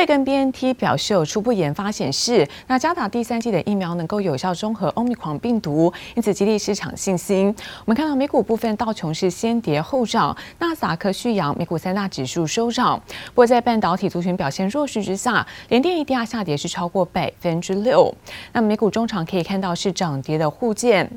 瑞跟 BNT 表示有初步研发显示，那加打第三剂的疫苗能够有效中和欧米狂病毒，因此激励市场信心。我们看到美股部分，道琼是先跌后涨，纳斯达克续扬，美股三大指数收涨。不过在半导体族群表现弱势之下，联电 ADR 下跌是超过百分之六。那美股中场可以看到是涨跌的互见。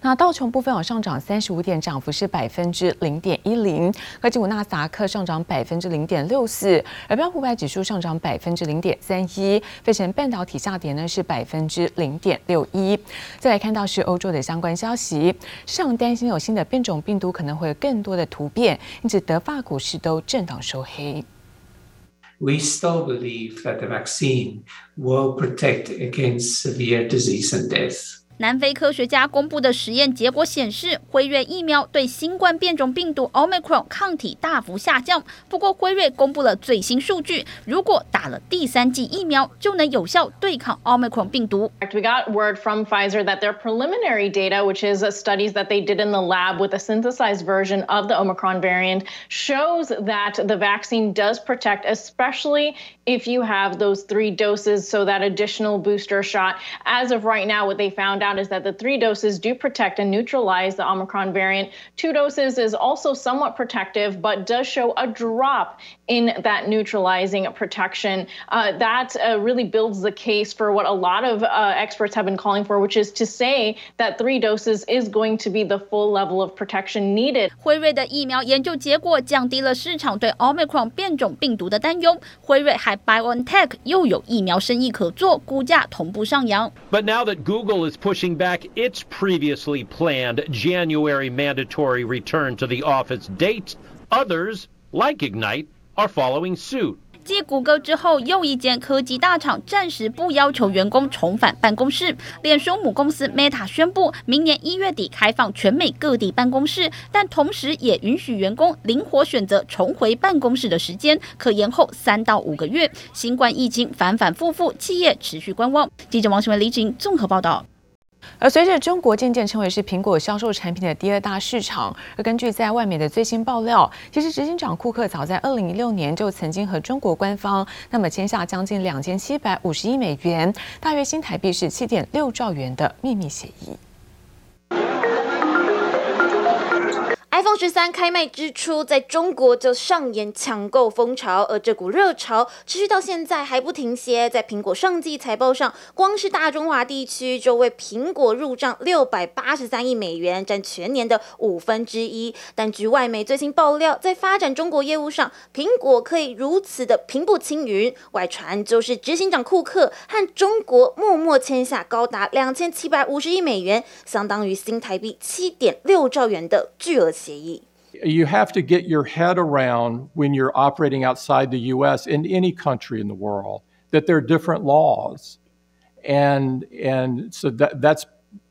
那道琼部分有上涨三十五点，涨幅是百分之零点一零。科技股纳斯达克上涨百分之零点六四，而标普五百指数上涨百分之零点三一。费城半导体下跌呢是百分之零点六一。再来看到是欧洲的相关消息，上担心有新的变种病毒可能会有更多的突变，因此德法股市都震荡收黑。We still believe that the vaccine will protect against severe disease and death. 南非科学家公布的实验结果显示，辉瑞疫苗对新冠变种病毒 Omicron 抗体大幅下降。不过，辉瑞公布了最新数据，如果打了第三剂疫苗，就能有效对抗 Omicron 病毒。We got word from Pfizer that their preliminary data, which is studies that they did in the lab with a synthesized version of the Omicron variant, shows that the vaccine does protect, especially if you have those three doses, so that additional booster shot. As of right now, what they found out is that the three doses do protect and neutralize the Omicron variant. Two doses is also somewhat protective, but does show a drop in that neutralizing protection. Uh, that uh, really builds the case for what a lot of uh, experts have been calling for, which is to say that three doses is going to be the full level of protection needed. 辉瑞的疫苗研究结果降低了市场对 Omicron 变种病毒的担忧。辉瑞还 BioNTech 又有疫苗生意可做，股价同步上扬。But now that Google is pushing pushing back its previously planned January mandatory return to the office date. Others, like Ignite, are following suit. 继谷歌之后，又一间科技大厂暂时不要求员工重返办公室。脸书母公司 Meta 宣布，明年一月底开放全美各地办公室，但同时也允许员工灵活选择重回办公室的时间，可延后三到五个月。新冠疫情反反复复，企业持续观望。记者王新文、李景综合报道。而随着中国渐渐成为是苹果销售产品的第二大市场，而根据在外媒的最新爆料，其实执行长库克早在二零一六年就曾经和中国官方那么签下将近两千七百五十亿美元，大约新台币是七点六兆元的秘密协议。iPhone 十三开卖之初，在中国就上演抢购风潮，而这股热潮持续到现在还不停歇。在苹果上季财报上，光是大中华地区就为苹果入账六百八十三亿美元，占全年的五分之一。但据外媒最新爆料，在发展中国业务上，苹果可以如此的平步青云。外传就是执行长库克和中国默默签下高达两千七百五十亿美元，相当于新台币七点六兆元的巨额。You have to get your head around when you're operating outside the US in any country in the world that there are different laws. And, and so that, that's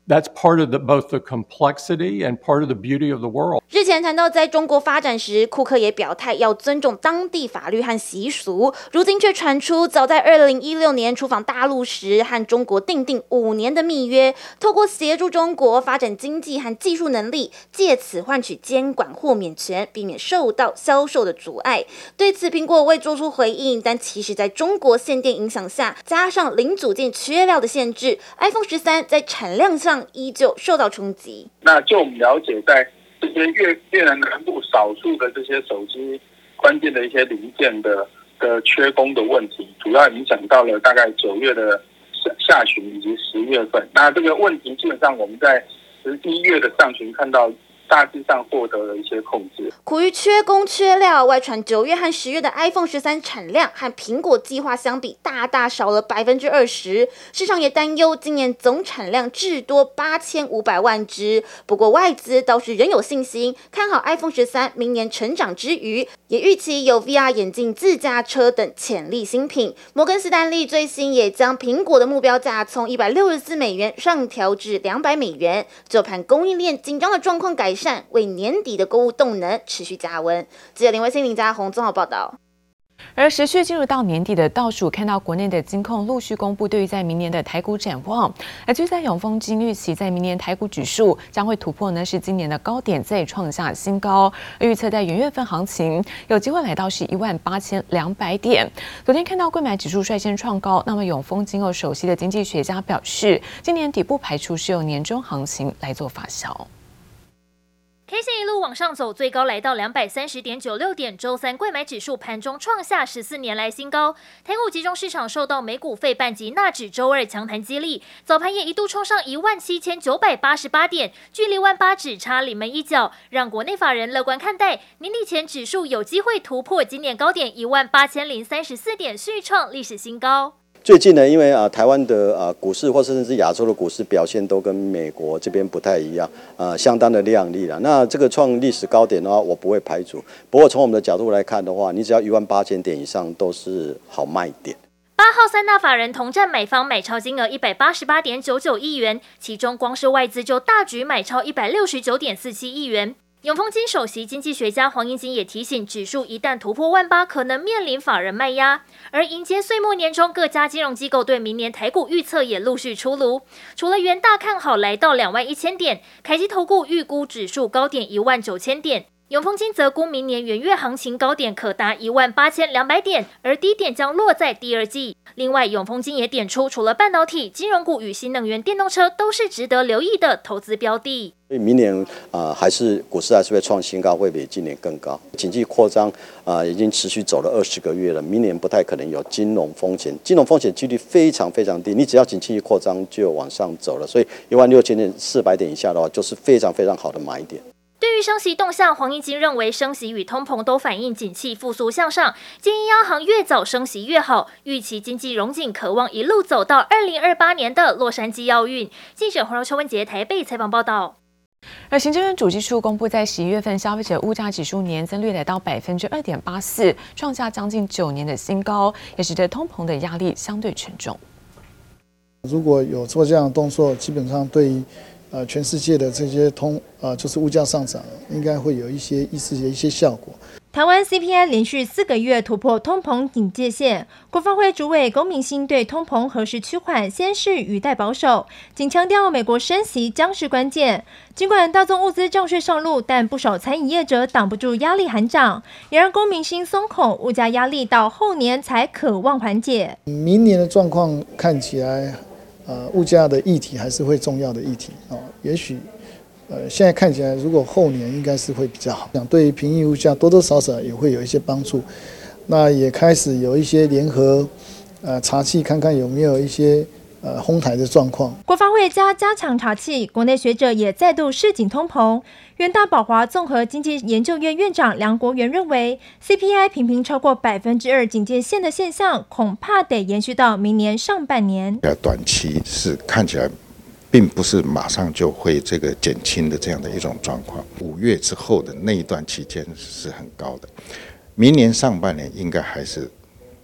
That's part of the both the complexity and part of the beauty of the world. 日前谈到在中国发展时，库克也表态要尊重当地法律和习俗。如今却传出，早在二零一六年出访大陆时，和中国订定五年的密约，透过协助中国发展经济和技术能力，借此换取监管豁免权，避免受到销售的阻碍。对此，苹果未做出回应。但其实，在中国限电影响下，加上零组件缺料的限制，iPhone 十三在产量上。依旧受到冲击。那就我们了解，在这些越越南南部少数的这些手机关键的一些零件的的缺工的问题，主要影响到了大概九月的下下旬以及十月份。那这个问题基本上我们在十一月的上旬看到。大致上获得了一些控制。苦于缺工缺料，外传九月和十月的 iPhone 十三产量和苹果计划相比，大大少了百分之二十。市场也担忧今年总产量至多八千五百万只。不过外资倒是仍有信心，看好 iPhone 十三明年成长之余，也预期有 VR 眼镜、自驾车等潜力新品。摩根士丹利最新也将苹果的目标价从一百六十四美元上调至两百美元。就盘供应链紧张的状况改善。为年底的购物动能持续加温。记者林威信、林家宏综合报道。而持续进入到年底的倒数，看到国内的金控陆续公布对于在明年的台股展望。而就在永丰金预期在明年台股指数将会突破呢是今年的高点，再创下新高。而预测在元月份行情有机会来到是一万八千两百点。昨天看到柜买指数率先创高，那么永丰金有首席的经济学家表示，今年底不排除是由年终行情来做发酵。K 线一路往上走，最高来到两百三十点九六点。周三贵买指数盘中创下十四年来新高。台股集中市场受到美股费半及纳指周二强弹激励，早盘也一度冲上一万七千九百八十八点，距离万八只差临门一脚，让国内法人乐观看待年底前指数有机会突破今年高点一万八千零三十四点，续创历史新高。最近呢，因为啊，台湾的啊股市或甚至亚洲的股市表现都跟美国这边不太一样，啊，相当的亮丽了。那这个创历史高点的话，我不会排除。不过从我们的角度来看的话，你只要一万八千点以上都是好卖点。八号三大法人同占美方买超金额一百八十八点九九亿元，其中光是外资就大举买超一百六十九点四七亿元。永丰金首席经济学家黄英金也提醒，指数一旦突破万八，可能面临法人卖压。而迎接岁末年终，各家金融机构对明年台股预测也陆续出炉。除了元大看好来到两万一千点，凯基投顾预估指数高点一万九千点。永丰金则估明年元月行情高点可达一万八千两百点，而低点将落在第二季。另外，永丰金也点出，除了半导体、金融股与新能源电动车，都是值得留意的投资标的。所以明年啊、呃，还是股市还是会创新高，会比今年更高。经济扩张啊、已经持续走了二十个月了，明年不太可能有金融风险，金融风险几率非常非常低。你只要经济一扩张就往上走了，所以一万六千点四百点以下的话，就是非常非常好的买点。对于升息动向，黄义金认为升息与通膨都反映景气复苏向上，建议央行越早升息越好。预期经济融景，渴望一路走到二零二八年的洛杉矶奥运。记者黄柔秋文杰台北采访报道。而行政院主计处公布，在十一月份消费者物价指数年增率来到百分之二点八四，创下将近九年的新高，也使得通膨的压力相对沉重。如果有做这样的动作，基本上对于。呃，全世界的这些通呃，就是物价上涨，应该会有一些一丝的一些效果。台湾 CPI 连续四个月突破通膨警戒线，国发会主委龚明鑫对通膨何时趋缓，先是语带保守，仅强调美国升息将是关键。尽管大宗物资正税上路，但不少餐饮业者挡不住压力喊涨，也让龚明鑫松口，物价压力到后年才可望缓解。明年的状况看起来。呃，物价的议题还是会重要的议题哦。也许，呃，现在看起来，如果后年应该是会比较好，讲对于平抑物价多多少少也会有一些帮助。那也开始有一些联合，呃，查缉看看有没有一些。呃，哄抬的状况，国发会加加强查气，国内学者也再度示警通膨。元大宝华综合经济研究院院长梁国元认为，CPI 频频超过百分之二警戒线的现象，恐怕得延续到明年上半年。呃，短期是看起来，并不是马上就会这个减轻的这样的一种状况。五月之后的那一段期间是很高的，明年上半年应该还是。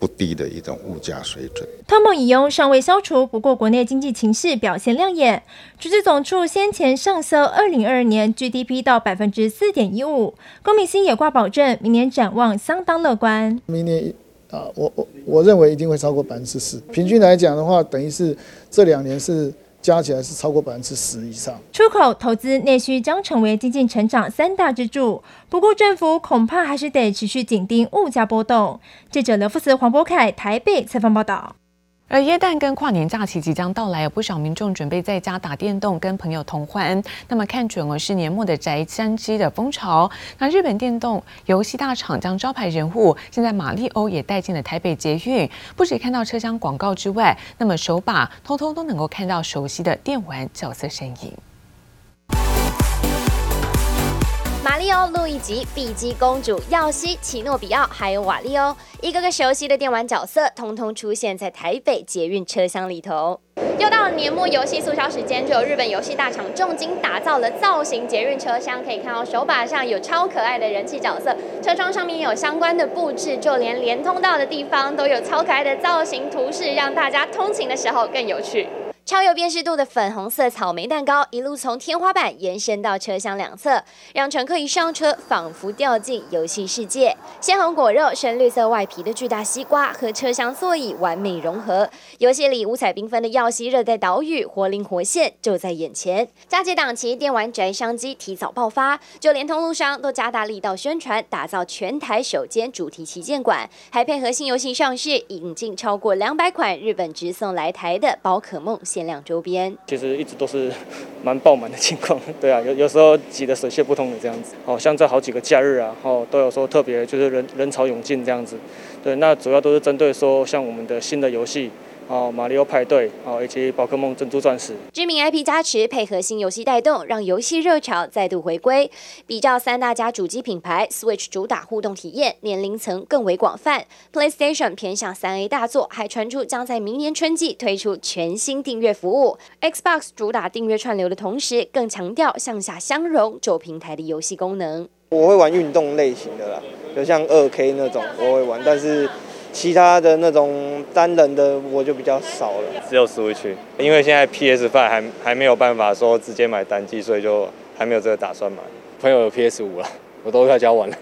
不低的一种物价水准，通膨已忧尚未消除，不过国内经济情势表现亮眼。主计总处先前上修二零二二年 GDP 到百分之四点一五，龚明鑫也挂保证，明年展望相当乐观。明年啊，我我我认为一定会超过百分之四。平均来讲的话，等于是这两年是。加起来是超过百分之十以上。出口、投资、内需将成为经济成长三大支柱。不过，政府恐怕还是得持续紧盯物价波动。记者刘富慈、黄博凯台北采访报道。而耶诞跟跨年假期即将到来，有不少民众准备在家打电动，跟朋友同欢。那么看准了是年末的宅山机的风潮。那日本电动游戏大厂将招牌人物，现在马里欧也带进了台北捷运，不止看到车厢广告之外，那么手把通通都能够看到熟悉的电玩角色身影。马里奥、路易吉、碧姬公主、耀西、奇诺比奥，还有瓦利欧，一个个熟悉的电玩角色，通通出现在台北捷运车厢里头。又到了年末游戏促销时间，就有日本游戏大厂重金打造了造型捷运车厢，可以看到手把上有超可爱的人气角色，车窗上面有相关的布置，就连连通道的地方都有超可爱的造型图示，让大家通勤的时候更有趣。超有辨识度的粉红色草莓蛋糕，一路从天花板延伸到车厢两侧，让乘客一上车仿佛掉进游戏世界。鲜红果肉、深绿色外皮的巨大西瓜和车厢座椅完美融合，游戏里五彩缤纷的耀西热带岛屿活灵活现就在眼前。佳节档期，电玩宅商机提早爆发，就连通路商都加大力道宣传，打造全台首间主题旗舰馆，还配合新游戏上市，引进超过两百款日本直送来台的宝可梦。限量周边其实一直都是蛮爆满的情况，对啊，有有时候挤得水泄不通的这样子。哦，像这好几个假日啊，哦，都有说特别就是人人潮涌进这样子。对，那主要都是针对说像我们的新的游戏。哦，马里奥派对哦，以及宝可梦珍珠钻石，知名 IP 加持，配合新游戏带动，让游戏热潮再度回归。比较三大家主机品牌，Switch 主打互动体验，年龄层更为广泛；PlayStation 偏向三 A 大作，还传出将在明年春季推出全新订阅服务。Xbox 主打订阅串流的同时，更强调向下相容，走平台的游戏功能。我会玩运动类型的啦，就像二 K 那种，我会玩，但是。其他的那种单人的我就比较少了，只有 Switch，因为现在 PS Five 还还没有办法说直接买单机，所以就还没有这个打算买。朋友有 PS5 了，我都快交完了。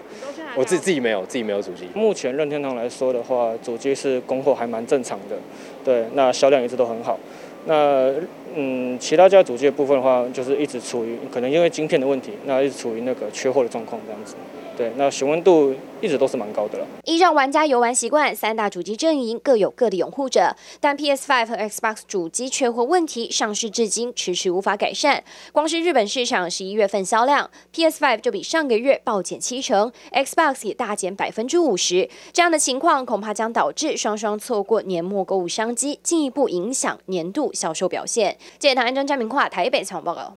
我自己自己没有，自己没有主机。目前任天堂来说的话，主机是供货还蛮正常的，对，那销量一直都很好。那嗯，其他家主机的部分的话，就是一直处于可能因为晶片的问题，那一直处于那个缺货的状况这样子。对，那询问度一直都是蛮高的了。依照玩家游玩习惯，三大主机阵营各有各的拥护者，但 PS5 和 Xbox 主机缺货问题上市至今迟迟无法改善。光是日本市场十一月份销量，PS5 就比上个月暴减七成，Xbox 也大减百分之五十。这样的情况恐怕将导致双双错过年末购物商机，进一步影响年度销售表现。记者唐安真、詹明跨台北采访报告。